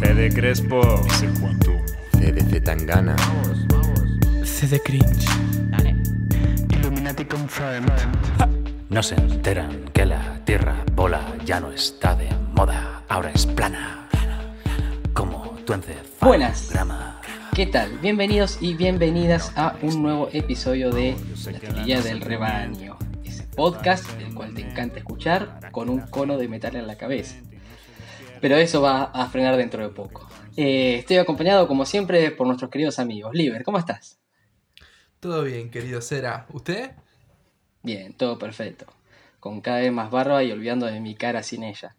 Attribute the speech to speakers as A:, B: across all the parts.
A: CD Crespo.
B: CDC Tangana.
C: CD Cringe.
D: Illuminati confirmed.
A: No se enteran que la Tierra bola ya no está de moda, ahora es plana. Como tu
E: Buenas. ¿Qué tal? Bienvenidos y bienvenidas a un nuevo episodio de La Teoría del Rebaño, podcast el cual te encanta escuchar con un cono de metal en la cabeza. Pero eso va a frenar dentro de poco. Eh, estoy acompañado, como siempre, por nuestros queridos amigos. Liber, ¿cómo estás?
C: Todo bien, querido Cera. ¿Usted?
E: Bien, todo perfecto. Con cada vez más barba y olvidando de mi cara sin ella.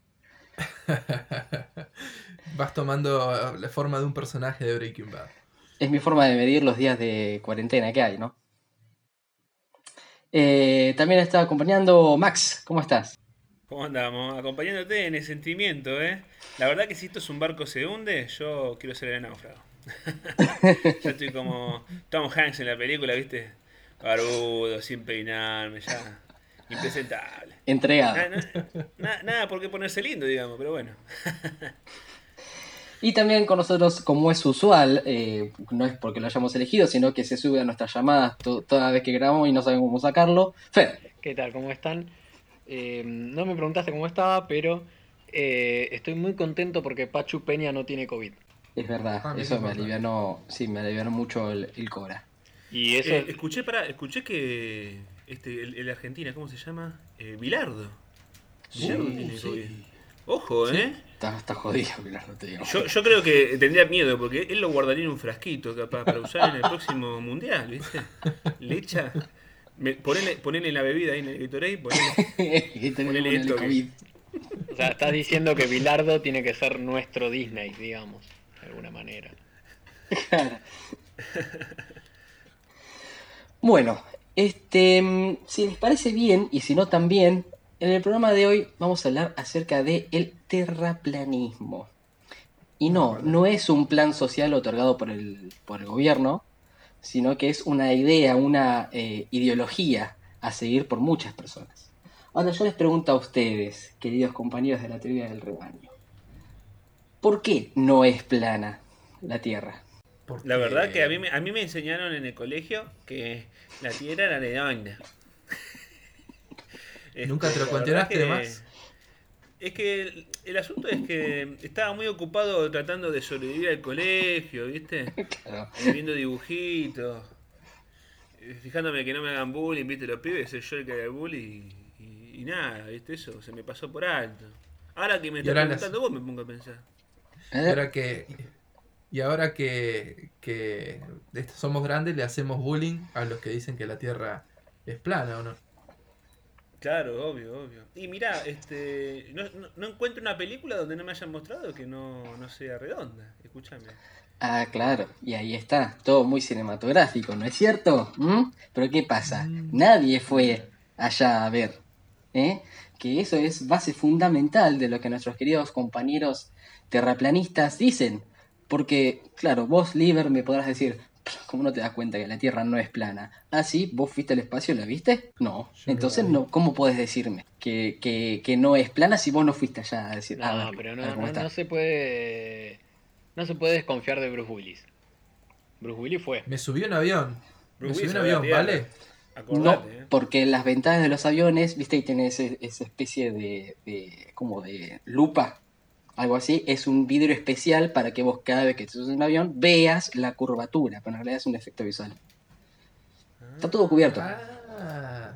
C: Vas tomando la forma de un personaje de Breaking Bad.
E: Es mi forma de medir los días de cuarentena que hay, ¿no? Eh, también está acompañando Max. ¿Cómo estás?
F: ¿Cómo andamos? Acompañándote en el sentimiento, ¿eh? La verdad que si esto es un barco se hunde, yo quiero ser el náufrago. yo estoy como Tom Hanks en la película, ¿viste? Barbudo, sin peinarme, ya. Impresentable.
E: Entregado.
F: Nada, nada, nada por qué ponerse lindo, digamos, pero bueno.
E: Y también con nosotros, como es usual, eh, no es porque lo hayamos elegido, sino que se sube a nuestras llamadas to- toda vez que grabamos y no sabemos cómo sacarlo. Fer,
G: ¿Qué tal? ¿Cómo están? Eh, no me preguntaste cómo estaba, pero eh, estoy muy contento porque Pachu Peña no tiene COVID.
E: es verdad,
C: Ah,
E: eso me alivianó, sí, me alivianó mucho el, el cobra.
G: Y eso,
F: Eh, escuché para, escuché que este, el, el Argentina, ¿cómo se llama? Eh, Bilardo.
C: Sí,
F: tiene
C: sí.
F: COVID. Ojo, ¿eh?
E: Está, está jodido, Pilar, no te digo.
F: Yo, yo creo que tendría miedo porque él lo guardaría en un frasquito capaz para usar en el próximo mundial, ¿viste? Le echa. me- ponele, ponele la bebida ahí en el Gatorade, ponele. Esto que-
G: o sea, estás diciendo que Bilardo tiene que ser nuestro Disney, digamos, de alguna manera.
E: Bueno, este, mm, si les parece bien, y si no también, en el programa de hoy vamos a hablar acerca de el terraplanismo. Y no, no es un plan social otorgado por el, por el gobierno, sino que es una idea, una eh, ideología a seguir por muchas personas. Ahora yo les pregunto a ustedes, queridos compañeros de la teoría del rebaño, ¿por qué no es plana la Tierra?
C: Porque-
F: La verdad que a mí, me, a mí me enseñaron en el colegio que la tierra era redonda.
C: ¿Nunca te lo
F: la
C: cuestionaste más?
F: Es que el, el asunto es que estaba muy ocupado tratando de sobrevivir al colegio, ¿viste?
E: Claro.
F: Viendo dibujitos, eh, fijándome que no me hagan bullying, viste, los pibes, soy yo el que haga el bullying y, y- y nada, viste, eso se me pasó por alto. Ahora que me estás
C: las-
F: preguntando vos me pongo a pensar.
C: Y
E: ¿Eh?
C: ahora que, y ahora que, que somos grandes, le hacemos bullying a los que dicen que la Tierra es plana, ¿o no?
F: Claro, obvio, obvio. Y mira, este, no, no- no encuentro una película donde no me hayan mostrado que no, no sea redonda, escúchame.
E: Ah, claro, y ahí está, todo muy cinematográfico, ¿no es cierto? ¿Mm? Pero ¿qué pasa?
C: Mm.
E: Nadie fue allá a ver, ¿eh? Que eso es base fundamental de lo que nuestros queridos compañeros terraplanistas dicen. Porque, claro, vos, Liber, me podrás decir, ¿cómo no te das cuenta que la Tierra no es plana? Ah, sí, vos fuiste al espacio, ¿la viste? No.
C: Yo
E: Entonces, no, ¿cómo podés decirme que, que, que no es plana si vos no fuiste allá a decir, a
G: No,
E: ver,
G: pero no, se puede. No se puede desconfiar de Bruce Willis. Bruce Willis fue.
C: Me subí un avión. Me subí un avión, ¿vale?
F: Acordate,
E: No,
F: ¿eh?
E: porque en las ventanas de los aviones, viste, y tiene esa especie de, de- como de lupa, algo así, es un vidrio especial para que vos cada vez que te subes en un avión veas la curvatura, pero en realidad es un efecto visual. Está todo cubierto.
C: Ah.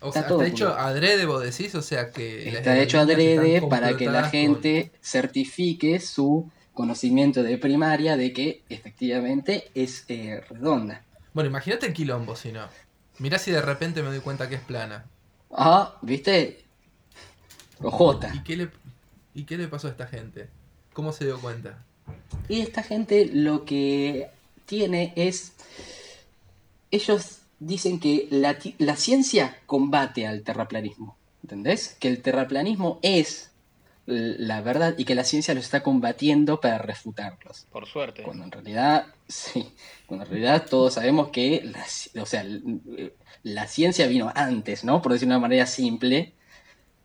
C: O
E: Está
C: sea,
E: todo
C: está hecho
E: cubierto.
C: adrede, vos decís, o sea que...
E: Está hecho adrede para que la gente certifique su conocimiento de primaria de que efectivamente es eh, redonda.
C: Bueno, imagínate el quilombo, si no. Mirá si de repente me doy cuenta que es plana.
E: Ah, ¿viste? Ojota.
C: ¿Y qué le, y qué le pasó a esta gente? ¿Cómo se dio cuenta?
E: Y esta gente lo que tiene es. Ellos dicen que la, ciencia combate al terraplanismo. ¿Entendés? Que el terraplanismo es la verdad y que la ciencia los está combatiendo para refutarlos.
G: Por suerte.
E: Cuando en realidad, sí, cuando en realidad todos sabemos que la, o sea, la ciencia vino antes, ¿no? Por decirlo de una manera simple.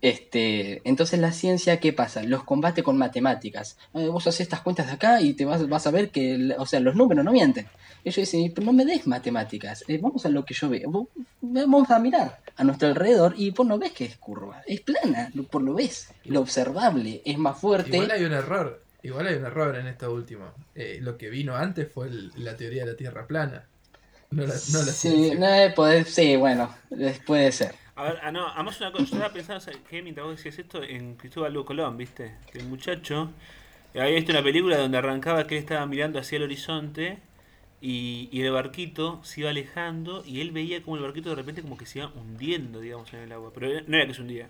E: Este, entonces la ciencia, ¿qué pasa? Los combate con matemáticas. Eh, vos haces estas cuentas de acá y te vas, vas a ver que, o sea, los números no mienten. Ellos dicen, "Pero no me des matemáticas, eh, vamos a lo que yo veo. Vamos a mirar a nuestro alrededor y vos no ves que es curva, es plana, por lo ves, lo observable, es más fuerte.
C: Igual hay un error. Igual hay un error en esto último. Eh, lo que vino antes fue el- la teoría de la Tierra plana. No la, no la
E: sí, no, puede- sí, bueno, puede ser.
F: A ver, ah, no, además una cosa, yo estaba pensando, ¿sabes qué? Mientras vos decías esto, en Cristóbal Lugo Colón, ¿viste? Que el muchacho había visto una película donde arrancaba que él estaba mirando hacia el horizonte y, y el barquito se iba alejando y él veía como el barquito de repente como que se iba hundiendo, digamos, en el agua. Pero no era que se hundía,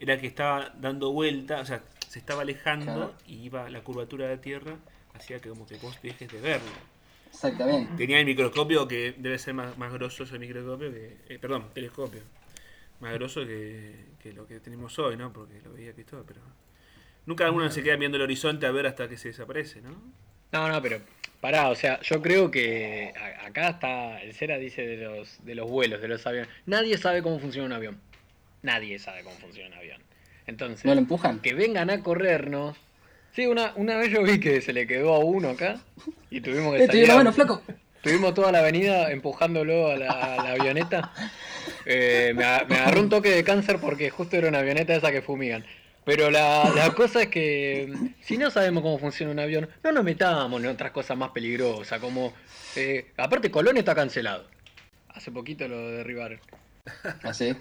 F: era que estaba dando vuelta, o sea, se estaba alejando
E: Claro.
F: y iba la curvatura de la Tierra hacía que como que vos dejes de verlo.
E: Exactamente.
F: Tenía el microscopio que debe ser más, más grosso ese microscopio que. eh, perdón, telescopio. Más grosso que, que lo que tenemos hoy, ¿no? Porque lo veía Cristóbal, pero. Nunca uno se queda viendo el horizonte a ver hasta que se desaparece, ¿no?
G: No, no, pero pará, o sea, yo creo que acá está, el Cera dice de los, de los vuelos, de los aviones. Nadie sabe cómo funciona un avión. Nadie sabe cómo funciona un avión. Entonces,
E: ¿No lo empujan?
G: que vengan a corrernos. Sí, una, una vez yo vi que se le quedó a uno acá y tuvimos que
E: Eh,
G: salir
E: la
G: a-
E: mano, flaco.
G: Tuvimos toda la avenida empujándolo a la, a la avioneta. Eh, me, agarró un toque de cáncer porque justo era una avioneta esa que fumigan. Pero la, la cosa es que mm, si no sabemos cómo funciona un avión, no nos metamos en otras cosas más peligrosas, como... eh, aparte, Colón está cancelado. Hace poquito lo derribaron.
E: Así.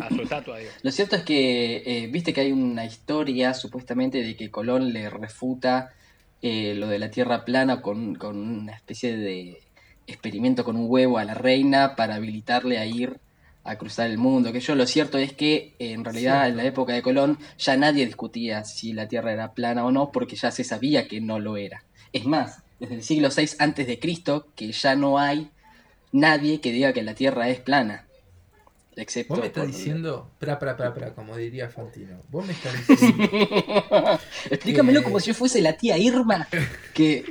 G: A su estatua, digo.
E: Lo cierto es que, eh, viste que hay una historia supuestamente de que Colón le refuta eh, lo de la Tierra plana con, con una especie de experimento con un huevo a la reina para habilitarle a ir a cruzar el mundo. Que yo lo cierto es que eh, en realidad en la época de Colón ya nadie discutía si la Tierra era plana o no porque ya se sabía que no lo era. Es más, desde el siglo VI antes de Cristo que ya no hay nadie que diga que la Tierra es plana. Excepto
C: Vos me estás diciendo, pra, pra, pra, pra, como diría Fantino. Vos me estás diciendo,
E: Explícamelo como si yo fuese la tía Irma. Que.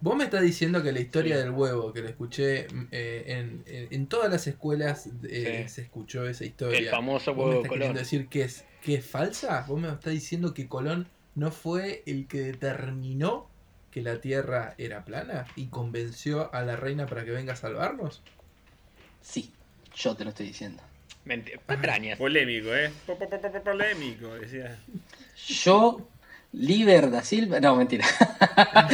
C: Vos me estás diciendo que la historia del huevo, que lo escuché eh, en, en- en todas las escuelas, eh,
G: Sí.
C: se escuchó esa historia.
G: El famoso
C: ¿Vos me
G: huevo
C: estás
G: Colón.
C: queriendo decir que es, que es falsa? ¿Vos me estás diciendo que Colón no fue el que determinó que la Tierra era plana y convenció a la reina para que venga a salvarnos?
E: Sí, yo te lo estoy diciendo.
G: Patrañas.
F: Polémico, ¿eh? Po- po- po- po- Polémico, decía.
E: Yo, Liber da Silva. No, mentira.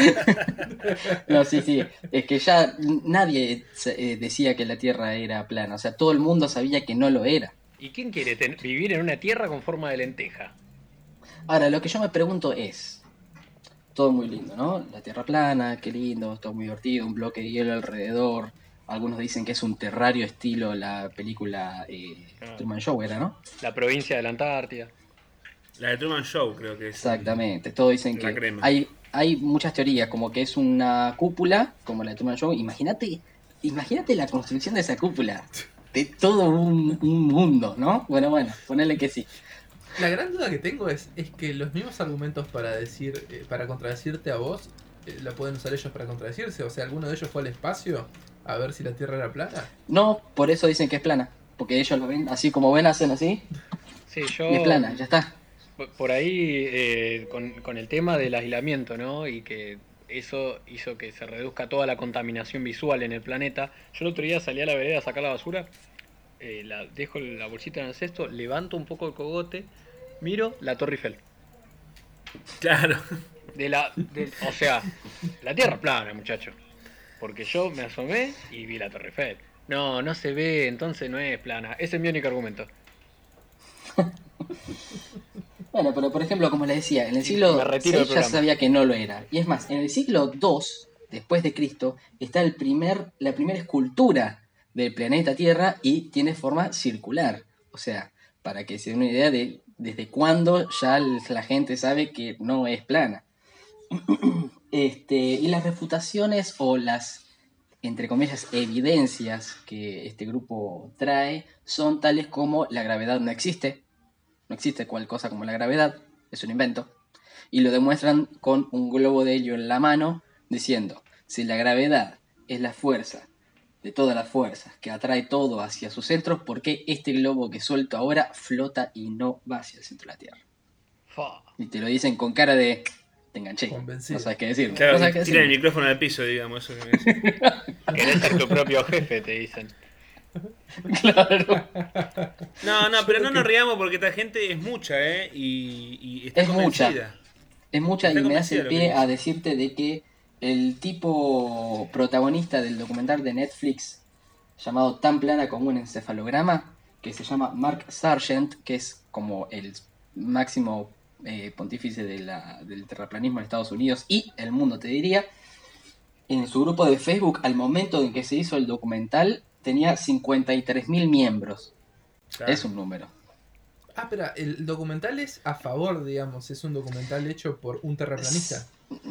E: no, sí, sí. Es que ya nadie eh, decía que la Tierra era plana. O sea, todo el mundo sabía que no lo era.
G: ¿Y quién quiere vivir en una tierra con forma de lenteja?
E: Ahora, lo que yo me pregunto es. Todo muy lindo, ¿no? La Tierra plana, qué lindo, todo muy divertido, un bloque de hielo alrededor. Algunos dicen que es un terrario estilo la película eh,
G: Ah.
E: Truman Show, ¿era, no?
G: La provincia de la Antártida.
F: La de Truman Show, creo que es.
E: Exactamente, todos dicen
F: La
E: que
F: crema.
E: hay, hay muchas teorías, como que es una cúpula, como la de Truman Show. Imagínate, imagínate la construcción de esa cúpula, de todo un, un mundo, ¿no? Bueno, bueno, ponele que sí.
C: La gran duda que tengo es, es que los mismos argumentos para decir, eh, para contradecirte a vos, eh, la pueden usar ellos para contradecirse. O sea, alguno de ellos fue al espacio a ver si la Tierra era plana.
E: No, por eso dicen que es plana, porque ellos lo ven así como ven, hacen así,
G: Sí, yo...
E: y es plana, ya está.
G: Por- ahí, eh, con, con el tema del aislamiento, ¿no? Y que eso hizo que se reduzca toda la contaminación visual en el planeta. Yo el otro día salí a la vereda a sacar la basura, eh, la, dejo la bolsita en el cesto, levanto un poco el cogote, miro la Torre Eiffel.
F: Claro.
G: De la, de- o sea, la Tierra plana, muchacho. Porque yo me asomé y vi la Torre Eiffel. No, no se ve, entonces no es plana. Ese es mi único argumento.
E: Bueno, pero por ejemplo, como le decía, en el siglo VI ya
G: programa.
E: sabía que no lo era. Y es más, en el siglo II, después de Cristo, está el primer, la primera escultura del planeta Tierra y tiene forma circular. O sea, para que se den una idea de desde cuándo ya la gente sabe que no es plana. Este, y las refutaciones o las, entre comillas, evidencias que este grupo trae son tales como la gravedad no existe, no existe cual cosa como la gravedad, es un invento. Y lo demuestran con un globo de helio en la mano, diciendo, si la gravedad es la fuerza de todas las fuerzas, que atrae todo hacia su centro, porque este globo que suelto ahora flota y no va hacia el centro de la Tierra. Y te lo dicen con cara de... Te enganché.
C: Convencido.
E: No sabes qué decir.
F: Claro,
E: no sabes qué
F: tira el micrófono al piso, digamos. Eso que me decís.
G: Querés ser tu propio jefe, te dicen.
E: Claro.
F: No, no, pero no nos riamos porque esta gente es mucha, ¿eh? Y, y está
E: Es mucha.
F: convencida.
E: Es mucha
F: Está
E: y me hace pie a decirte de que el tipo protagonista del documental de Netflix llamado Tan plana como un encefalograma, que se llama Mark Sargent, que es como el máximo eh, pontífice de la- del terraplanismo en Estados Unidos y el mundo, te diría, en su grupo de Facebook, al momento en que se hizo el documental, tenía 53.000 miembros.
F: Claro.
E: Es un número.
C: Ah, pero el documental es a favor, digamos, es un documental hecho por un terraplanista.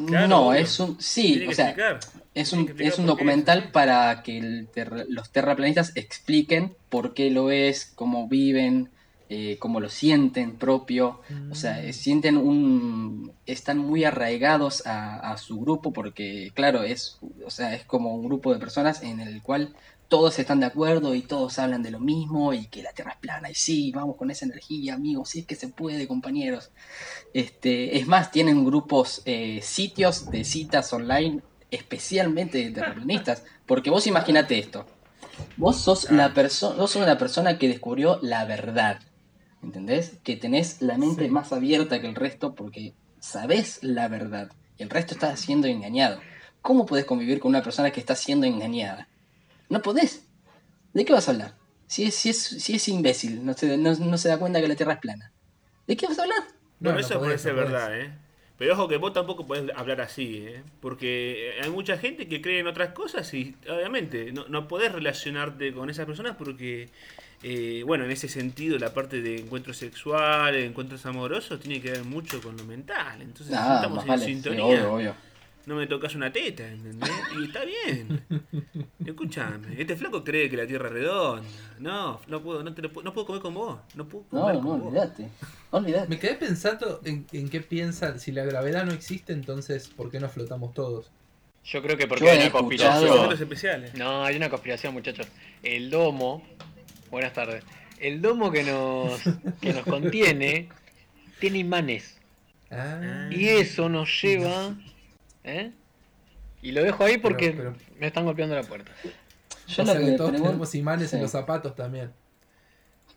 F: Claro,
E: no,
F: obvio.
E: es un... Sí, o sea,
F: explicar.
E: Es un, es un documental
F: es
E: para que el terra- los terraplanistas expliquen por qué lo es, cómo viven, eh, cómo lo sienten propio. O sea, eh, sienten un. están muy arraigados a, a su grupo porque, claro, es, o sea, es como un grupo de personas en el cual todos están de acuerdo y todos hablan de lo mismo y que la Tierra es plana. Y sí, vamos con esa energía, amigos, sí es que se puede, compañeros. Este, es más, tienen grupos, eh, sitios de citas online especialmente de terraplanistas. Porque vos imagínate esto. Vos sos, la perso- vos sos una persona que descubrió la verdad. ¿Entendés? Que tenés la mente
C: Sí.
E: más abierta que el resto porque sabés la verdad. Y el resto está siendo engañado. ¿Cómo podés convivir con una persona que está siendo engañada? No podés. ¿De qué vas a hablar? Si es, si es, si es imbécil, no se, no, no se da cuenta que la Tierra es plana. ¿De qué vas a hablar?
C: No,
F: Bueno, eso
C: podés,
F: puede ser
C: no podés.
F: verdad, ¿eh? Pero ojo que vos tampoco podés hablar así, ¿eh? Porque hay mucha gente que cree en otras cosas y obviamente no, no podés relacionarte con esas personas porque, eh, bueno, en ese sentido la parte de encuentros sexuales, encuentros amorosos, tiene que ver mucho con lo mental. Entonces, no
E: Ah,
F: estamos en
E: vale. Sí,
F: sintonía,
E: obvio, obvio.
F: No me tocas una teta, ¿entendés? Y está bien. Escúchame, este flaco cree que la tierra es redonda. No, no puedo, no, te lo puedo, no puedo comer con vos. No puedo
E: No,
F: comer
E: no,
F: con
E: olvídate. Olvídate.
C: Me quedé pensando en, en qué piensan, si la gravedad no existe, entonces ¿por qué no flotamos todos?
G: Yo creo que porque
E: Yo
G: hay una conspiración.
F: Especiales.
G: No, hay una conspiración, muchachos. El domo, buenas tardes. El domo que nos, que nos contiene tiene imanes.
C: Ah,
G: Y eso nos lleva. ¿Eh? Y lo dejo ahí porque
C: Pero- pero-
G: me están golpeando la puerta.
E: Yo
C: o
E: lo
C: sea
E: que
C: todos
E: pregunto-
C: tenemos imanes en los zapatos también.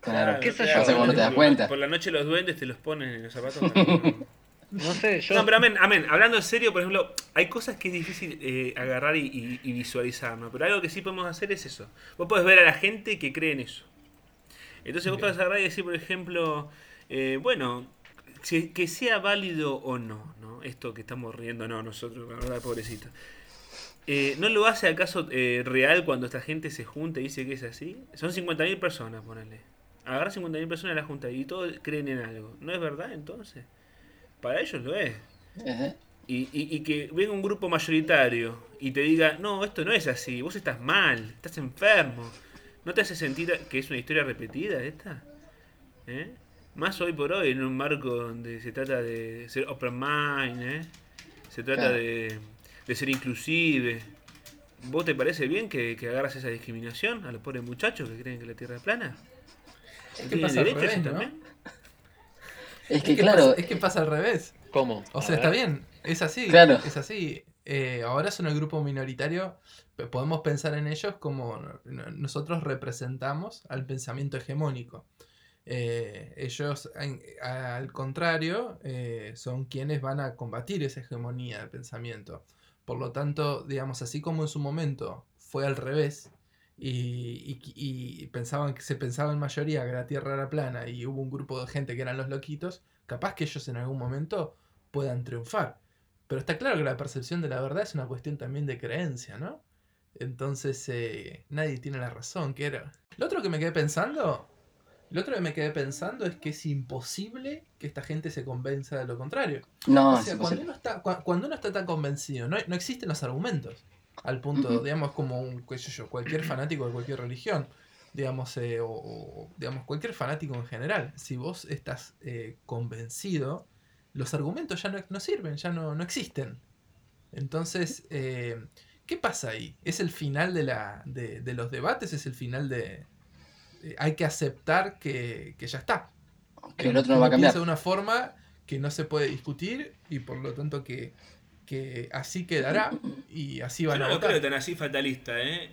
E: Claro.
G: ¿Qué sé yo? Cuando
E: te das
F: por-
E: cuenta.
F: Por la noche los duendes te los ponen en los zapatos. no-
G: sé, yo.
F: No, pero amén, amén. Hablando en serio, por ejemplo, hay cosas que es difícil eh, agarrar y, y- y visualizar, ¿no? Pero algo que sí podemos hacer es eso. Vos podés ver a la gente que cree en eso. Entonces vos podés agarrar y decir, por ejemplo, eh, bueno, si- que sea válido o no, ¿no? Esto que estamos riendo, no, nosotros, la verdad, pobrecito. Eh, ¿No lo hace acaso eh, real cuando esta gente se junta y dice que es así? Son 50.000 personas, ponele. Agarra 50.000 personas a la junta y todos creen en algo. ¿No es verdad entonces? Para ellos lo es. Y, y- y que venga un grupo mayoritario y te diga, no, esto no es así, vos estás mal, estás enfermo. ¿No te hace sentir que es una historia repetida esta? ¿Eh? Más hoy por hoy, en un marco donde se trata de ser open mind, ¿eh? se trata
E: Claro.
F: de, de ser inclusive. ¿Vos te parece bien que, que agarras esa discriminación a los pobres muchachos que creen que la Tierra es plana?
C: Es que
F: ¿Tienen
C: pasa al revés, ¿no?
F: también?
E: Es que
C: es, que
E: claro,
C: pasa, es que pasa al revés.
G: ¿Cómo?
C: O sea, está bien, es así.
E: Claro.
C: Es así. Eh, ahora son el grupo minoritario. Podemos pensar en ellos como no- nosotros representamos al pensamiento hegemónico. Eh, ellos, al contrario, eh, son quienes van a combatir esa hegemonía del pensamiento. Por lo tanto, digamos, así como en su momento fue al revés y pensaban que se pensaba en mayoría que la Tierra era plana y hubo un grupo de gente que eran los loquitos, capaz que ellos en algún momento puedan triunfar. Pero está claro que la percepción de la verdad es una cuestión también de creencia, ¿no? Entonces eh, nadie tiene la razón. Que era. Lo otro que me quedé pensando. Lo otro que me quedé pensando es que es imposible que esta gente se convenza de lo contrario.
E: no,
C: o
E: es
C: sea, cuando uno, está, cua- cuando uno está tan convencido, no, no existen los argumentos. Al punto, digamos, como un, qué sé yo, cualquier fanático de cualquier religión. Digamos, eh, o, o, digamos, cualquier fanático en general. Si vos estás eh, convencido, los argumentos ya no, no sirven, ya no, no existen. Entonces, eh, ¿Qué pasa ahí? ¿Es el final de, la, de, de los debates? ¿Es el final de... de- hay que aceptar que, que ya está?
E: Que el otro no va a cambiar.
C: de una forma que no se puede discutir y por lo tanto que, que así quedará y así
F: Yo
C: van
F: no
C: a
F: lo
C: votar.
F: creo tan así fatalista, ¿eh?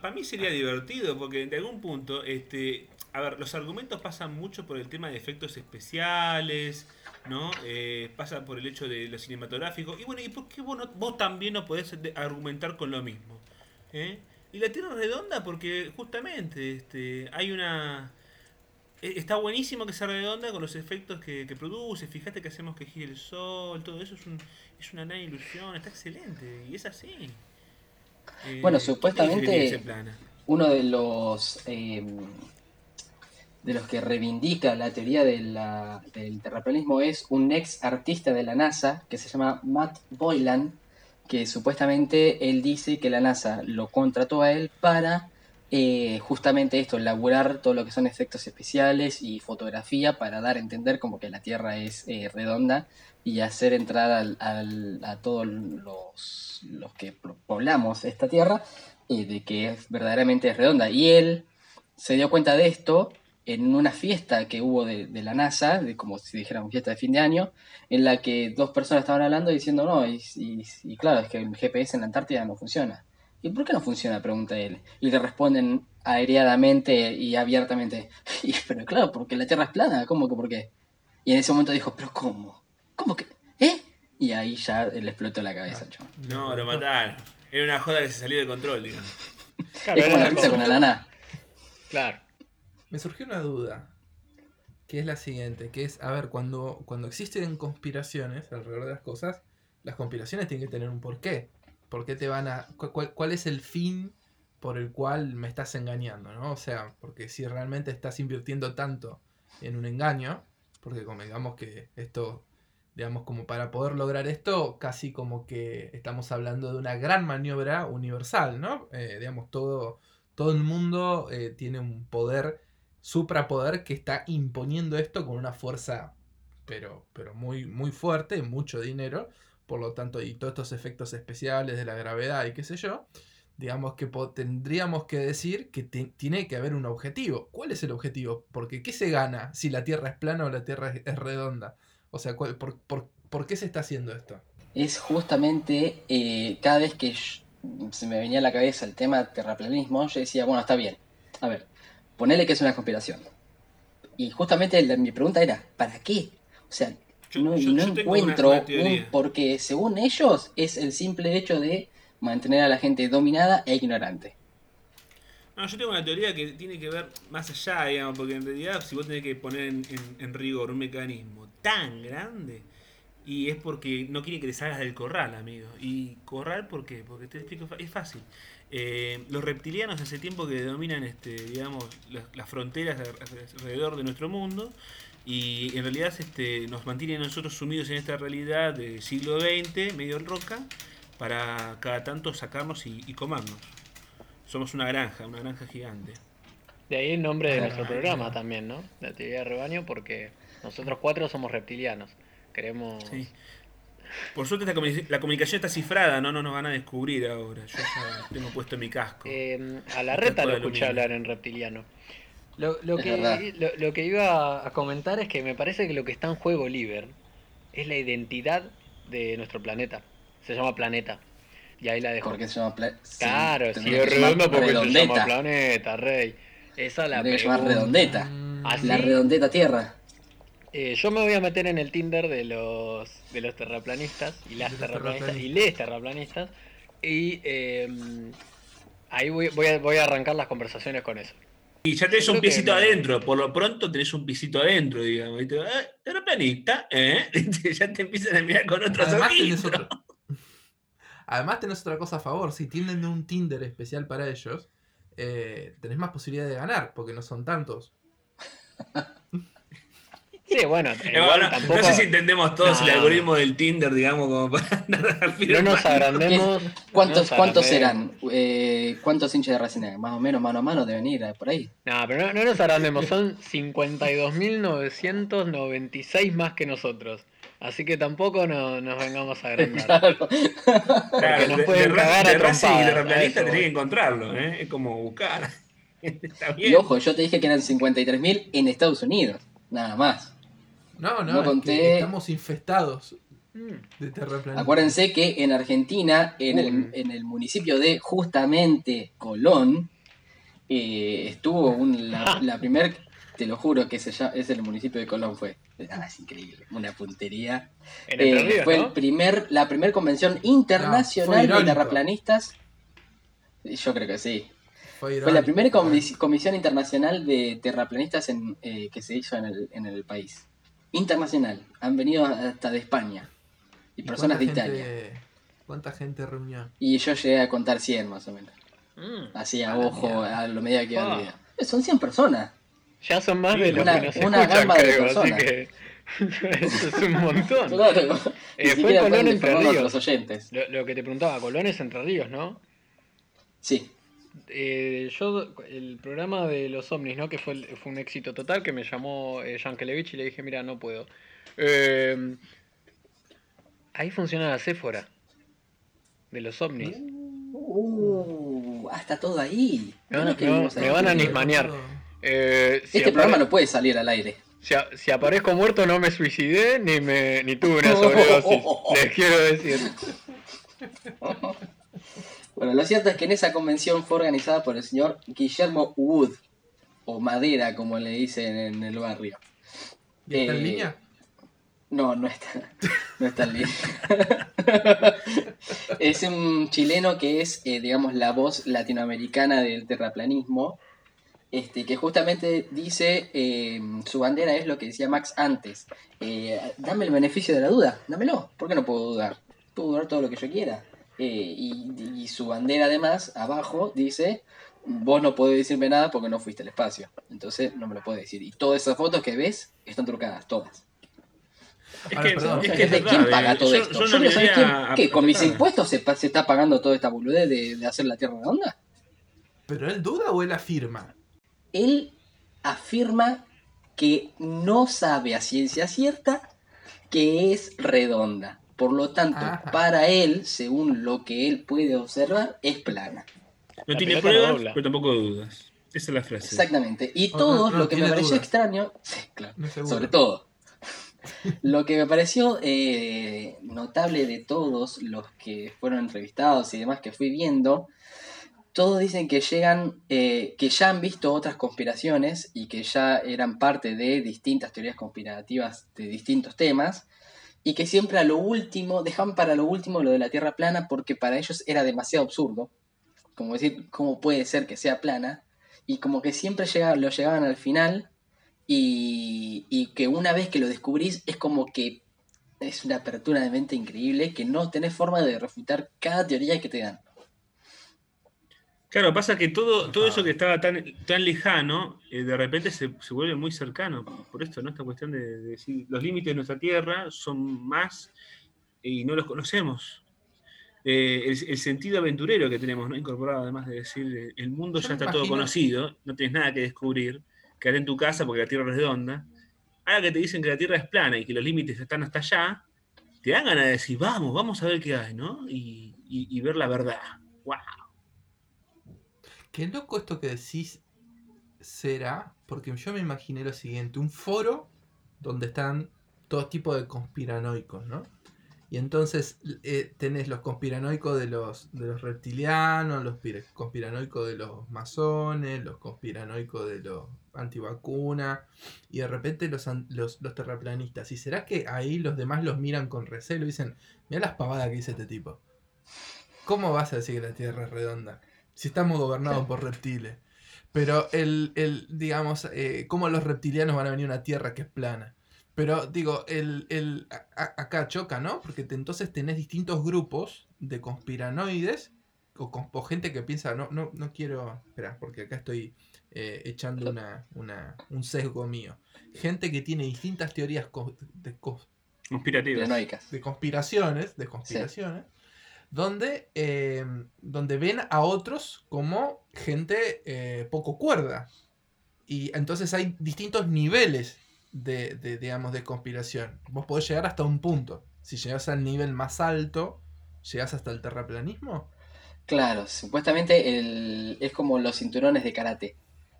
F: Para mí sería divertido, porque de algún punto, este, a ver, los argumentos pasan mucho por el tema de efectos especiales, ¿no? Eh, pasa por el hecho de lo cinematográfico. Y bueno, ¿y por qué vos, no- vos también no podés argumentar con lo mismo? ¿eh? Y la Tierra es redonda porque justamente este, hay una... e- Está buenísimo que sea redonda con los efectos que, que produce. Fíjate que hacemos que gire el sol, todo eso es, un, es una gran ilusión. Está excelente y es así. Eh,
E: Bueno,
F: ¿qué
E: supuestamente-? Uno de los eh, de los que reivindica la teoría de la- del terraplanismo es un ex artista de la NASA que se llama Matt Boylan, que supuestamente él dice que la NASA lo contrató a él para eh, justamente esto, laburar todo lo que son efectos especiales y fotografía para dar a entender como que la Tierra es eh, redonda y hacer entrar a todos los, los que poblamos esta Tierra eh, de que es, verdaderamente es redonda. Y él se dio cuenta de esto en una fiesta que hubo de, de la NASA, de como si dijéramos fiesta de fin de año, en la que dos personas estaban hablando diciendo, no, y, y- y claro, es que el GPS en la Antártida no funciona. ¿Y por qué no funciona? pregunta él. Y le responden aireadamente y abiertamente, y, pero claro, porque la Tierra es plana, ¿cómo que por qué? Y en ese momento dijo, pero ¿cómo? ¿Cómo que? ¿Eh? Y ahí ya le explotó la cabeza, chaval.
F: No, lo mataron. Era una joda que se salió de control, digamos.
G: Claro,
E: Es como la pizza con la lana.
G: Claro.
C: Me surgió una duda, que es la siguiente, que es, a ver, cuando, cuando existen conspiraciones alrededor de las cosas, las conspiraciones tienen que tener un porqué. ¿Por qué te van a... cu- cuál, cuál es el fin por el cual me estás engañando, ¿no? O sea, porque si realmente estás invirtiendo tanto en un engaño, porque como digamos que esto, digamos, como para poder lograr esto, casi como que estamos hablando de una gran maniobra universal, ¿no? Eh, digamos, todo, todo el mundo eh, tiene un poder, suprapoder, que está imponiendo esto con una fuerza, pero, pero muy, muy fuerte, mucho dinero, por lo tanto, y todos estos efectos especiales de la gravedad y qué sé yo, digamos que tendríamos que decir que ti- tiene que haber un objetivo. ¿Cuál es el objetivo? Porque ¿qué se gana si la Tierra es plana o la Tierra es, redonda? O sea, ¿cuál- por, por- qué se está haciendo esto?
E: es justamente eh, cada vez que se me venía a la cabeza el tema terraplanismo, yo decía, bueno, está bien. A ver, ponele que es una conspiración. Y justamente la- mi pregunta era, ¿para qué? O sea,
F: Yo-
E: no,
F: yo-
E: no
F: yo tengo una-
E: encuentro
F: una
E: un... Porque según ellos es el simple hecho de mantener a la gente dominada e ignorante.
F: No, yo tengo una teoría que tiene que ver más allá, digamos, porque en realidad si vos tenés que poner en, en- en rigor un mecanismo tan grande, y es porque no quieren que te salgas del corral, amigo. ¿Y corral por qué? Porque te explico, es fácil. Eh, los reptilianos hace tiempo que dominan, este, digamos, las, las fronteras alre- alrededor de nuestro mundo, y en realidad este, nos mantienen nosotros sumidos en esta realidad del siglo XX, medio roca, para cada tanto sacarnos y, y comernos. Somos una granja, una granja gigante.
G: De ahí el nombre de
C: Ay,
G: nuestro programa
C: no.
G: también, ¿no? La teoría de rebaño, porque nosotros cuatro somos reptilianos. Queremos.
F: Sí. Por suerte esta comuni- la comunicación está cifrada, no, no nos van a descubrir ahora. Yo ya tengo puesto mi casco.
G: Eh, a la reta lo escuché hablar en reptiliano. Lo, lo que, lo, lo que iba a comentar es que me parece que lo que está en juego, Liber, es la identidad de nuestro planeta. Se llama planeta. Y ahí la dejo.
E: Porque se llama... pla- sí,
G: Claro, si es redondo porque se llama
E: redondeta.
G: planeta, rey. Esa es la
E: Tendría que llamar redondeta.
G: Así-
E: La redondeta tierra.
G: Eh, yo me voy a meter en el Tinder de los de los terraplanistas y las terraplanistas y les terraplanistas y eh, ahí voy, voy, a, voy a arrancar las conversaciones con eso.
F: Y ya tenés un pisito
G: no.
F: adentro, por lo pronto tenés un pisito adentro, digamos. Y te, eh, terraplanista, ¿eh? ya te empiezan a mirar con otros
C: Además tenés,
F: ojitos.
C: otro- Además tenés otra cosa a favor, si tienen un Tinder especial para ellos, eh, tenés más posibilidad de ganar, porque no son tantos.
G: Sí, bueno, igual
F: bueno,
G: tampoco
F: No sé si entendemos todos
G: No,
F: el
G: no.
F: algoritmo del Tinder, digamos, como para andar
G: no nos agrandemos.
E: ¿Cuántos,
G: nos
E: cuántos serán? Eh, ¿Cuántos hinchas de Racing? Más o menos mano a mano deben ir eh, por ahí.
G: No, pero no, no nos agrandemos, son 52.996 más que nosotros. Así que tampoco no- nos vengamos a agrandar.
E: Claro.
F: Claro,
G: nos
F: de,
G: pueden
F: de,
G: cagar a
F: de Racing y de terraplanista
G: a eso
F: tenés que encontrarlo, ¿eh? Es como buscar. Está
E: Y ojo, yo te dije que eran 53.000 en Estados Unidos. Nada más.
C: No, no,
E: No
C: es que
E: conté-
C: estamos infestados de terraplanistas.
E: Acuérdense que en Argentina, en el, en el municipio de justamente Colón, eh, estuvo un, la, la primer, te lo juro que se llama- es el municipio de Colón fue. Ah, es increíble, una puntería.
G: En
E: Eh,
G: Ríos,
E: fue
G: ¿no?
E: el primer, la primera convención internacional de terraplanistas. Yo creo que sí.
C: Fue,
E: Fue la primera comis- comisión internacional de terraplanistas en, eh, que se hizo en el, en el país. Internacional. Han venido hasta de España. Y
C: ¿Y
E: personas de Italia.
C: gente- ¿Cuánta gente reunió?
E: Y yo llegué a contar 100 más o menos.
G: Mm.
E: Así a ojo,
C: mierda.
E: a lo medida que iba
G: Ah.
E: Eh, Son 100 personas.
G: Ya son más de
F: Sí,
G: los
E: una-
G: que nos
E: una
G: escuchan,
E: gama de
G: creo, así
E: personas.
G: que eso es un montón.
E: Claro.
G: Eh, fue Colón Entre Ríos.
E: los oyentes.
G: Lo, lo que te preguntaba, Colón es Entre Ríos, ¿no?
E: Sí.
G: Eh, yo, el programa de los ovnis, ¿no? Que fue, el- fue un éxito total, que me llamó eh, Yankelevich y le dije, mira, no puedo. Eh, ahí funciona la Séfora de los ovnis.
E: Uh, hasta todo ahí.
G: Me van a- me van- me van nismanear. Eh, si,
E: Este
G: apare-
E: programa no puede salir al aire.
G: si, a- si aparezco muerto no me suicidé ni, me, ni tuve una sobredosis. Les quiero decir.
E: Bueno, lo cierto es que en esa convención fue organizada por el señor Guillermo Wood, o Madera, como le dicen en el barrio.
C: ¿Y está en
E: Eh,
C: línea?
E: No, no está, no está en línea. es un chileno que es, eh, digamos, la voz latinoamericana del terraplanismo, este, que justamente dice, eh, su bandera es lo que decía Max antes, dame el beneficio de la duda, dámelo, ¿por qué no puedo dudar? Puedo dudar todo lo que yo quiera. Eh, y, y su bandera además, abajo, dice, vos no podés decirme nada porque no fuiste al espacio, entonces no me lo puedes decir. Y todas esas fotos que ves están trucadas, todas.
F: Es que, es
E: ¿De
F: verdad,
E: quién paga
F: eh.
E: todo
F: Yo-
E: esto?
F: yo
E: Yo
F: no
E: quiero saber
F: me
E: quién,
F: voy a-
E: ¿qué? ¿Con mis impuestos se, está pagando toda esta boludez de, de hacer la Tierra redonda?
C: ¿Pero él duda o él afirma?
E: Él afirma que no sabe a ciencia cierta que es redonda. Por lo tanto,
C: Ajá.
E: para él, según lo que él puede observar, es plana.
F: No
G: La
F: tiene
G: no
F: pruebas, pero tampoco dudas. Esa es la frase.
E: Exactamente. Y
C: No,
E: todo
C: no, no,
E: lo que me pareció
C: dudas.
E: extraño, sí, claro, sobre todo. Lo que me pareció eh, notable de todos los que fueron entrevistados y demás que fui viendo, todos dicen que llegan, eh, que ya han visto otras conspiraciones y que ya eran parte de distintas teorías conspirativas de distintos temas y que siempre a lo último, dejan para lo último lo de la Tierra plana porque para ellos era demasiado absurdo. Como decir, ¿cómo puede ser que sea plana? Y como que siempre lo llegaban al final y, y que una vez que lo descubrís es como que es una apertura de mente increíble que no tenés forma de refutar cada teoría que te dan.
F: Claro, pasa que todo, todo eso que estaba tan, tan lejano, eh, de repente se, se vuelve muy cercano. Por esto, ¿no? Esta cuestión de, de decir, los límites de nuestra Tierra son más y no los conocemos. Eh, el, el sentido aventurero que tenemos, ¿no? Incorporado, además de decir, eh, el mundo
C: Yo
F: ya está todo conocido, no tienes nada que descubrir, quédate en tu casa porque la Tierra es redonda. Ahora que te dicen que la Tierra es plana y que los límites están hasta allá, te dan ganas de decir, vamos, vamos a ver qué hay, ¿no? Y, y- y ver la verdad. ¡Wow!
C: Qué loco esto que decís será, porque yo me imaginé lo siguiente, un foro donde están todo tipo de conspiranoicos, ¿no? Y entonces eh, tenés los conspiranoicos de los, de los reptilianos, los pir- conspiranoicos de los masones, los conspiranoicos de los antivacunas, y de repente los, los, los terraplanistas. ¿Y será que ahí los demás los miran con recelo y dicen, mira las pavadas que dice este tipo? ¿Cómo vas a decir que la Tierra es redonda? Si estamos gobernados por reptiles. Pero el, el digamos, eh, ¿cómo los reptilianos van a venir a una Tierra que es plana? Pero digo, el, el, a- acá choca, ¿no? Porque te- entonces tenés distintos grupos de conspiranoides o, con- o gente que piensa, no, no, no quiero, espera, porque acá estoy eh, echando una, una, un sesgo mío. Gente que tiene distintas teorías cos- de, cos-
F: Conspirativas.
C: De conspiraciones, de conspiraciones, donde, eh, donde ven a otros como gente eh, poco cuerda. Y entonces hay distintos niveles de, de, digamos, de conspiración. Vos podés llegar hasta un punto. Si llegas al nivel más alto, ¿llegás hasta el terraplanismo?
E: Claro, supuestamente el, es como los cinturones de karate.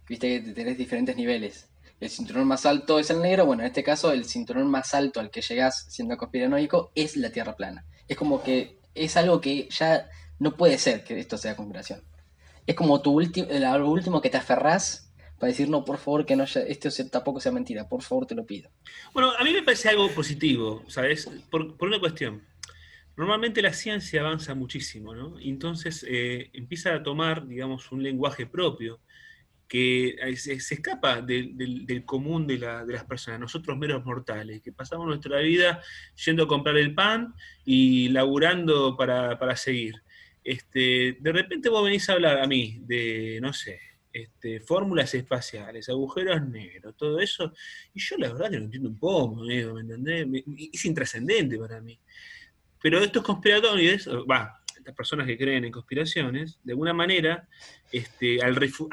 E: Viste que tenés diferentes niveles. El cinturón más alto es el negro. Bueno, en este caso, el cinturón más alto al que llegás siendo conspiranoico es la Tierra plana. Es como que es algo que ya no puede ser que esto sea conspiración. Es como tu último, lo último que te aferrás para decir, no, por favor, que no esto tampoco sea mentira. Por favor, te lo pido.
F: Bueno, a mí me parece algo positivo, ¿sabes? Por, por una cuestión. Normalmente la ciencia avanza muchísimo, ¿no? Entonces eh, empieza a tomar, digamos, un lenguaje propio que se, escapa del, común de, la- de las personas, nosotros meros mortales, que pasamos nuestra vida yendo a comprar el pan y laburando para, para seguir. Este, de repente vos venís a hablar a mí de, no sé, este, fórmulas espaciales, agujeros negros, todo eso, y yo la verdad que no entiendo un poco, ¿me entendés? Es intrascendente para mí. Pero estos conspiradores, o, va, estas personas que creen en conspiraciones, de alguna manera, este, al, refu-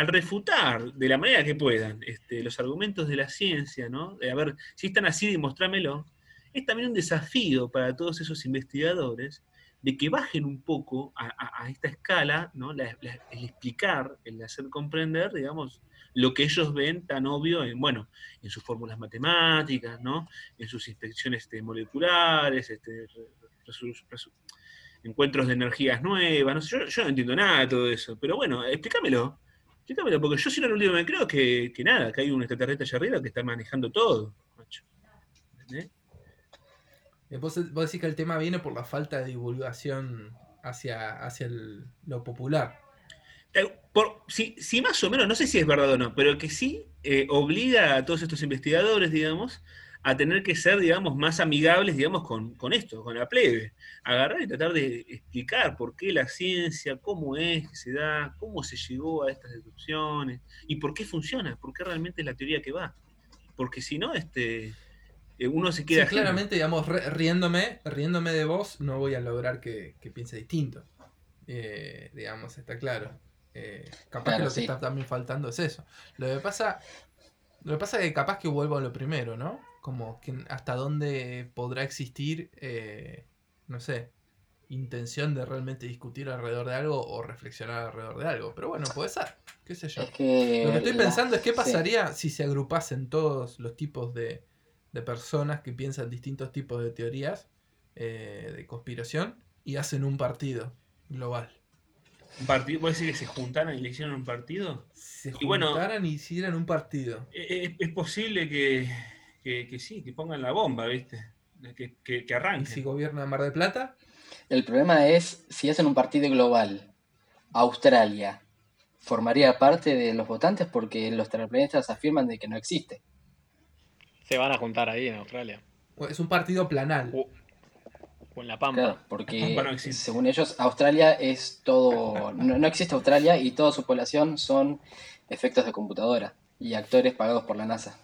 F: al refutar de la manera que puedan este, los argumentos de la ciencia, ¿no? De, a ver, si están así, demostrámelo, es también un desafío para todos esos investigadores de que bajen un poco a, esta escala, ¿no? La- el explicar, el hacer comprender, digamos, lo que ellos ven tan obvio en, bueno, en sus fórmulas matemáticas, ¿no? En sus inspecciones este, moleculares, este, encuentros de energías nuevas, no sé, yo, yo no entiendo nada de todo eso, pero bueno, explícamelo, explícamelo, porque yo si no lo único que me creo que, que nada, que hay un extraterrestre allá arriba que está manejando todo, macho.
C: Eh, Vos, vos decís que el tema viene por la falta de divulgación hacia, hacia el- lo popular.
F: Por- si, si más o menos, no sé si es verdad o no, pero que sí eh, obliga a todos estos investigadores, digamos, a tener que ser, digamos, más amigables, digamos, con, con esto, con la plebe. Agarrar y tratar de explicar por qué la ciencia, cómo es que se da, cómo se llegó a estas deducciones, y por qué funciona, por qué realmente es la teoría que va. Porque si no, este, eh, uno se
C: Sí,
F: queda ajeno.
C: claramente, digamos, re- riéndome, riéndome de vos, no voy a lograr que, que piense distinto. Eh, digamos, está claro. Eh, capaz
E: Claro,
C: que lo que
E: sí.
C: está también faltando es eso. Lo que pasa, lo que pasa es que capaz que vuelvo a lo primero, ¿no? Como que hasta dónde podrá existir, eh, no sé, intención de realmente discutir alrededor de algo o reflexionar alrededor de algo. Pero bueno, puede ser, qué sé yo.
E: Es que
C: Lo que estoy
E: la-
C: pensando es qué
E: sí.
C: pasaría si se agrupasen todos los tipos de, de personas que piensan distintos tipos de teorías eh, de conspiración y hacen un partido global.
F: Un partido, ¿Vos decís que se juntaron y le hicieron un partido?
C: Se
F: Y bueno-
C: juntaran y hicieran un partido.
F: Eh, Es, es posible que, que, que sí, que pongan la bomba, ¿viste? Que, que, que
C: ¿Y
F: arranquen.
C: si gobierna Mar del Plata?
E: El problema es si hacen un partido global, Australia formaría parte de los votantes porque los terraplanistas afirman de que no existe.
G: Se van a juntar ahí en Australia.
C: Es un partido planal.
G: O, o en La Pampa.
E: Claro, porque
F: Pampa no existe.
E: según ellos Australia es todo, no, no existe Australia y toda su población son efectos de computadora y actores pagados por la NASA,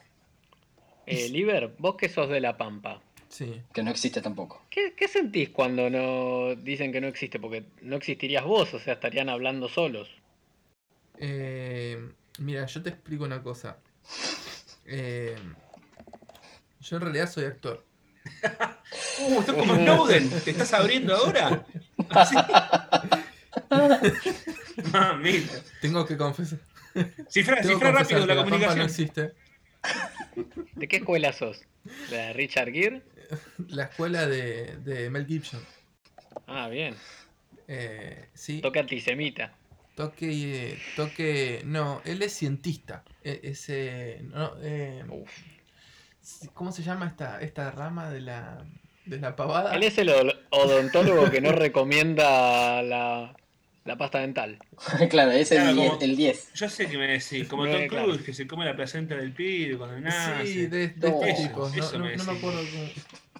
G: Eh, Liber, vos que sos de La Pampa,
C: Sí.
E: que no existe tampoco.
G: ¿qué, qué sentís cuando no dicen que no existe? Porque no existirías vos, o sea, estarían hablando solos.
C: Eh, mira, yo te explico una cosa. Eh, yo en realidad soy actor.
F: Uh, estás como Snowden, ¿te estás abriendo ahora? ¿Así? Mamita.
C: Tengo que confesar.
F: Cifra,
C: Tengo
F: cifra
C: que confesar
F: rápido
C: que
F: la
C: la Pampa no
F: comunicación.
C: existe.
G: ¿De qué escuela sos? ¿La de Richard Gere?
C: La escuela de, de Mel Gibson.
G: Ah, bien.
C: Eh, sí.
G: Toca antisemita.
C: Toque, eh, toque, no, él es cientista. E- ese, no, eh,
G: Uf.
C: ¿cómo se llama esta, esta rama de la, de la pavada?
G: Él es el od- odontólogo que no recomienda la, la pasta dental.
E: claro, ese es
F: Claro,
E: el, 10,
F: como-
E: el 10.
F: Yo sé que me decís, como
G: No,
F: Tom
G: claro.
F: Cruise, que se come la placenta del pibe cuando nace.
C: Sí, de, de
E: No,
C: este
E: eso-
C: tipo. No,
F: eso
C: no-
F: me
C: no me acuerdo cómo.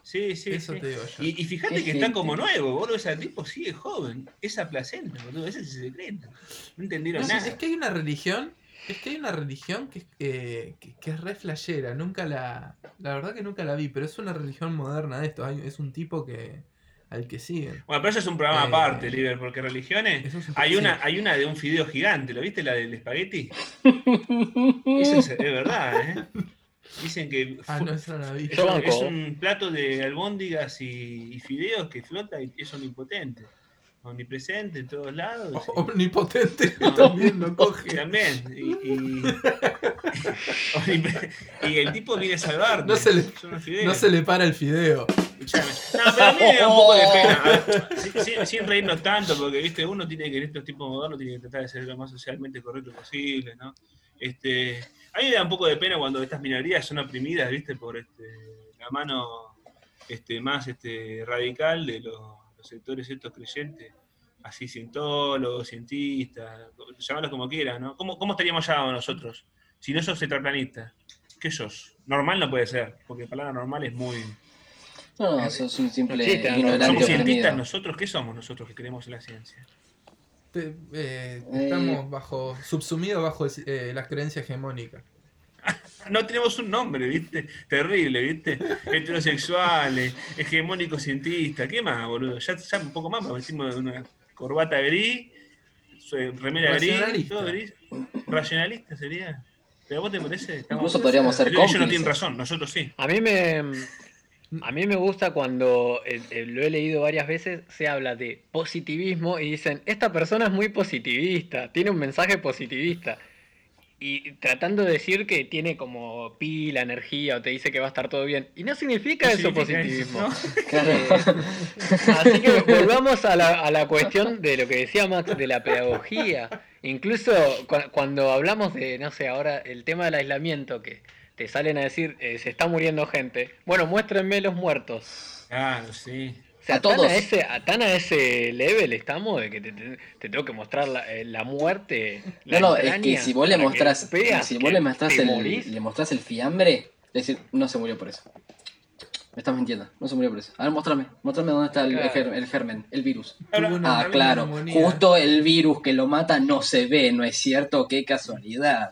F: Sí, sí,
C: Eso
F: sí.
C: te digo yo.
F: Y, y fíjate
E: Qué
F: que está
E: gente.
F: como nuevo, boludo. Ese tipo sigue joven. Esa placenta, boludo. Ese es el secreto. No entendieron
C: No,
F: nada.
C: es que hay una religión. Es que hay una religión que, es- eh, que, que es re flashera. Nunca la. La verdad que nunca la vi, pero es una religión moderna de esto. hay- es un tipo que. Al que siguen.
F: Bueno, pero eso es un programa
C: Eh,
F: aparte, Liber, porque religiones.
C: Es
F: Hay una, hay una de un fideo gigante, ¿lo viste? La del espagueti. Eso es, es verdad, ¿eh? Dicen que
C: Ah, no, eso no la vi.
F: es, un,
G: banco.
F: es un plato de albóndigas y, y fideos que flota y es omnipotente. Omnipresente en todos lados. y-
C: Omnipotente
F: No.
C: también lo coge.
F: también. Y, y- y el tipo viene a salvarte.
C: No se le-. No se le para el fideo.
F: No, pero a mí me da un poco de pena. Sin, sin- sin reírnos tanto, porque viste, uno tiene que en estos tiempos modernos tiene que tratar de ser lo más socialmente correcto posible, ¿no? Este, a mí me da un poco de pena cuando estas minorías son oprimidas, viste, por este, la mano este, más este, radical de los, los sectores estos creyentes, así cientólogos, cientistas, llamarlos como quieran, ¿no? ¿Cómo, cómo estaríamos llamados nosotros? Si no sos tetraplanistas, ¿qué sos? Normal no puede ser, porque la palabra normal es muy...
E: No, no, sos un simple
F: ¿Somos cientistas nosotros? ¿Qué somos nosotros que creemos en la ciencia?
C: Te- eh, estamos bajo, subsumidos bajo eh, las creencias hegemónicas.
F: No tenemos un nombre, ¿viste? Terrible, ¿viste? Heterosexuales, hegemónicos cientistas. ¿Qué más, boludo? Ya, ya un poco más, vestimos de una corbata gris, remera gris,
C: Racionalista.
F: todo gris. Racionalista sería. ¿Pero a vos te parece? Estamos-
E: Incluso podríamos ser
F: Ellos no tienen razón, nosotros sí.
G: A mí me. A mí me gusta cuando, eh, eh, lo he leído varias veces, se habla de positivismo y dicen, esta persona es muy positivista, tiene un mensaje positivista. Y tratando de decir que tiene como pila, energía, o te dice que va a estar todo bien. Y no significa eso
F: significa
G: positivismo.
F: ¿no?
E: Claro.
G: Así que volvamos a la, a la cuestión de lo que decía Max de la pedagogía. Incluso cu- cuando hablamos de, no sé, ahora el tema del aislamiento, que te salen a decir, eh, se está muriendo gente. Bueno, muéstrenme los muertos.
F: Claro, sí.
G: Sea,
E: A
G: tan
E: todos.
G: a, ese, a- tan a ese level estamos de que te, te- te tengo que mostrar la, eh, la muerte. la
E: No, no, es que si vos le mostrás, si vos le mostrás el, le mostrás el fiambre, es decir, no se murió por eso. Me estás mintiendo, no se murió por eso. A ver, mostrame, mostrame dónde está el, el germen, el virus. Ah, claro, justo el virus que lo mata no se ve, ¿no es cierto? Qué casualidad.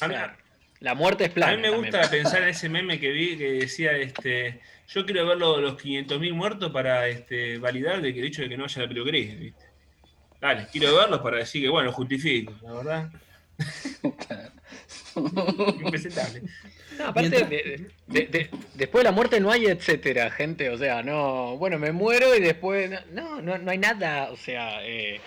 F: a mí-
G: Claro. La muerte es
F: A
G: plana.
F: mí me gusta pensar en ese meme que vi que decía, este, yo quiero ver lo- los 500.000 muertos para este, validar de que el hecho de que no haya la peluquería, ¿viste? Dale, quiero verlos para decir que, bueno, justifico, la verdad. Impresentable.
G: No, aparte,
C: Mientras-
G: de- de- de- después de la muerte no hay etcétera, gente. O sea, no, bueno, me muero y después. No, no, no hay nada. O sea, eh,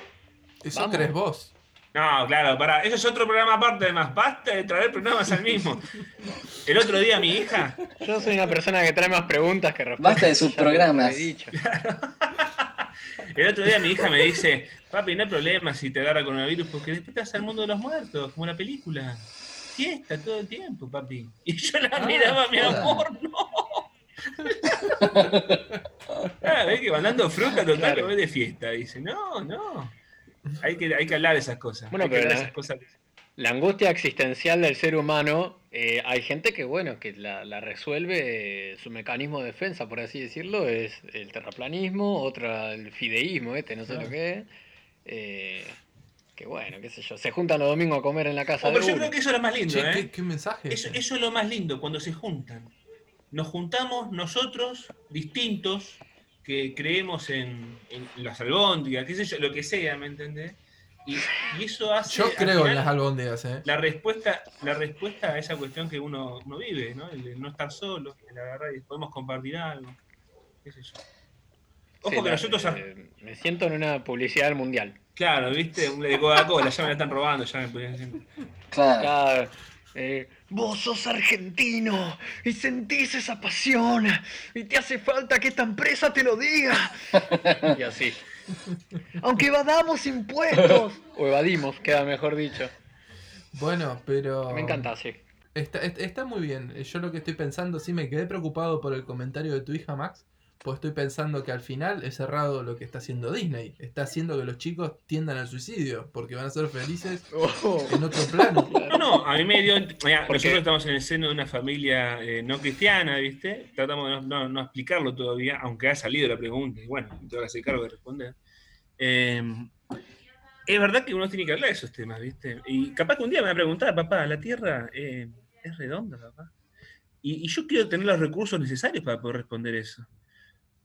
C: Eso
G: Vamos.
C: crees vos.
F: No, claro, para, eso es otro programa aparte además. Basta de traer programas al mismo. El otro día mi hija,
G: yo soy una persona que trae más preguntas que respuestas.
E: Basta de sus programas.
F: el otro día mi hija me dice, papi, no hay problema si te agarra coronavirus porque después te vas al mundo de los muertos, como la película. Fiesta todo el tiempo, papi. Y yo la
C: Ah,
F: miraba, mi amor, no. Ah, ves que mandando fruta total
G: Claro.
F: lo ves de fiesta. Dice, no, no. Hay que, hay que hablar de esas cosas.
G: Bueno,
F: hay
G: pero la-
F: esas cosas.
G: La angustia existencial del ser humano, eh, hay gente que, bueno, que la, la resuelve, eh, su mecanismo de defensa, por así decirlo, es el terraplanismo, otra el fideísmo, este, no sé
C: Claro.
G: lo que es. Eh, que bueno, qué sé yo, se juntan los domingos a comer en la casa
F: Oh,
G: de
F: pero yo
G: uno.
F: creo que eso es lo más lindo,
C: Che,
F: ¿eh?
C: ¿qué, qué mensaje?
F: Eso,
C: ese?
F: eso es lo más lindo, cuando se juntan. Nos juntamos nosotros, distintos, que creemos en, en las albóndigas, qué sé yo, lo que sea, ¿me entendés? Y, y eso hace.
C: Yo creo en las albóndigas, ¿eh?
F: la respuesta, la respuesta a esa cuestión que uno, uno vive, ¿no? El de no estar solo, el agarrar y podemos compartir algo. ¿Qué sé yo? Ojo
G: Sí,
F: que
G: la-
F: nosotros.
G: eh, me siento en una publicidad mundial.
F: Claro, ¿viste? Un de Coca-Cola, ya me la están robando, ya me podían decir.
E: Claro.
G: Claro, eh, vos sos argentino y sentís esa pasión y te hace falta que esta empresa te lo diga. Y así. Aunque evadamos impuestos. O evadimos, queda mejor dicho.
C: Bueno, pero.
G: Me encanta así.
C: Está, está- está muy bien. Yo lo que estoy pensando, sí me quedé preocupado por el comentario de tu hija Max. Pues estoy pensando que al final es cerrado lo que está haciendo Disney. Está haciendo que los chicos tiendan al suicidio. Porque van a ser felices en otro plano.
F: No, no, a mí me dio. mira, nosotros estamos en el seno de una familia eh, no cristiana, ¿viste? Tratamos de no, no- no explicarlo todavía, aunque ha salido la pregunta, y bueno, tengo que hacer cargo de responder. Eh, es verdad que uno tiene que hablar de esos temas, ¿viste? Y capaz que un día me va a preguntar, papá, ¿la Tierra eh, es redonda, papá? Y, y yo quiero tener los recursos necesarios para poder responder eso.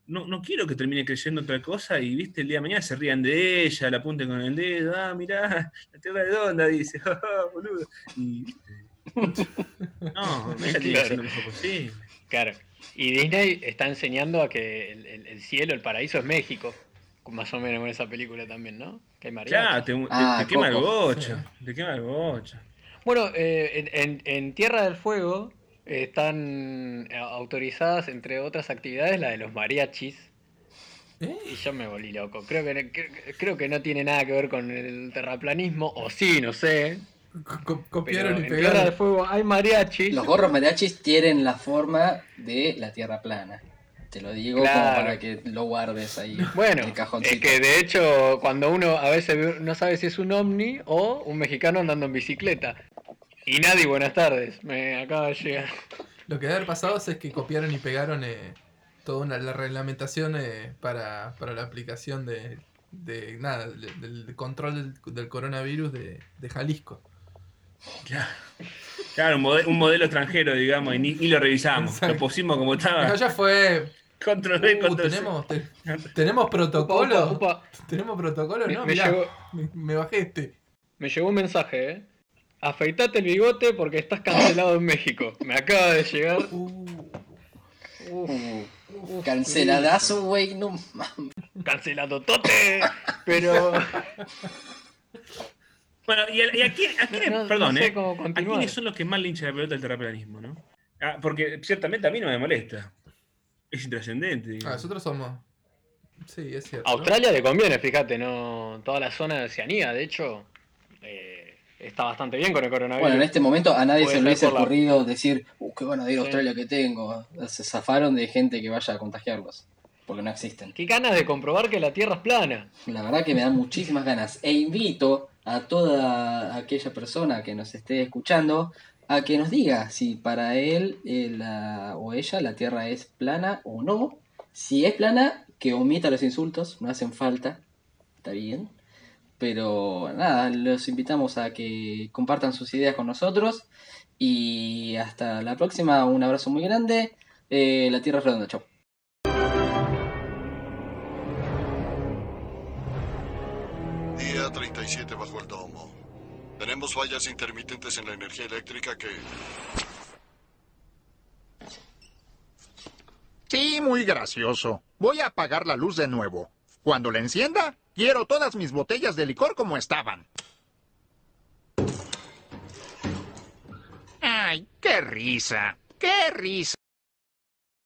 F: No, no quiero que termine creyendo otra cosa y, viste, el día de mañana se rían de ella, la apunten con el dedo, ah, mirá, la Tierra redonda, dice, "Ah, boludo. Y, viste, No, ella tiene que ser lo mejor posible.
G: Claro. Y Disney está enseñando a que el, el- el cielo, el paraíso es México. Más o menos en esa película también, ¿no? Que hay.
F: Claro, te, te-
E: Ah,
F: te quema el bocho. Te quema el bocho.
G: Bueno, eh, en, en- en Tierra del Fuego están eh, autorizadas, entre otras actividades, la de los mariachis.
C: ¿Eh?
G: Y yo me volví loco. Creo que, cre- creo que no tiene nada que ver con el terraplanismo, o sí, no sé. Pero
C: copiaron y
G: en
C: pegaron.
G: Fuego hay mariachis.
E: Los gorros mariachis tienen la forma de la tierra plana. Te lo digo como para que lo guardes ahí
G: Bueno,
E: en el
G: es que de hecho cuando uno a veces ve- no sabe si es un ovni o un mexicano andando en bicicleta. Y nadie, buenas tardes, me acaba de llegar.
C: Lo que debe haber pasado es que copiaron y pegaron eh, toda una, la reglamentación eh, para, para la aplicación de, de nada, del, del control del, del coronavirus de, de Jalisco.
F: Claro, Claro, un, mode- un modelo extranjero, digamos, y ni, lo revisamos.
C: Exacto.
F: Lo pusimos como
C: Pero
F: estaba.
C: ya fue.
F: Control V,
C: Uh,
F: control
C: tenemos, te- tenemos protocolo.
G: Upa, upa, upa.
C: Tenemos protocolo,
G: Me,
C: ¿no?
G: me
C: Mirá,
G: llegó,
C: me, me bajé este.
G: me llegó un mensaje, ¿eh? Afeitate el bigote porque estás cancelado en México. Me acaba de llegar.
C: Uh,
G: Uf,
E: Uh, canceladazo, güey, no mames.
G: cancelado tote. Pero
F: Bueno, ¿y a, y a quién, a quiénes-
G: No- no
F: perdón,
G: sé
F: eh? ¿A quiénes son los que más le hinchan la pelota del terraplanismo, no? Ah, porque ciertamente a mí no me molesta. Es intrascendente.
C: ah, nosotros somos. Sí, es cierto.
G: a
C: ¿no?
G: Australia le conviene, fíjate, no toda la zona de Oceanía, de hecho, eh, está bastante bien con el coronavirus.
E: Bueno, en este momento a nadie
G: Puede
E: se le hubiese
G: la-
E: ocurrido decir, uh, qué ganadero
G: Sí.
E: Australia que tengo. Se zafaron de gente que vaya a contagiarlos, porque no existen.
G: Qué ganas de comprobar que la Tierra es plana.
E: La verdad que me dan muchísimas ganas. E invito a toda aquella persona que nos esté escuchando a que nos diga si para él eh, la- o ella la Tierra es plana o no. Si es plana, que omita los insultos, no hacen falta. Está bien. Pero nada, los invitamos a que compartan sus ideas con nosotros. Y hasta la próxima, un abrazo muy grande. Eh, la Tierra es redonda, chau.
H: Día 37 bajo el domo. Tenemos fallas intermitentes en la energía eléctrica que...
B: Sí, muy gracioso. Voy a apagar la luz de nuevo. Cuando la encienda, quiero todas mis botellas de licor como estaban. ¡Ay, qué risa! ¡Qué risa!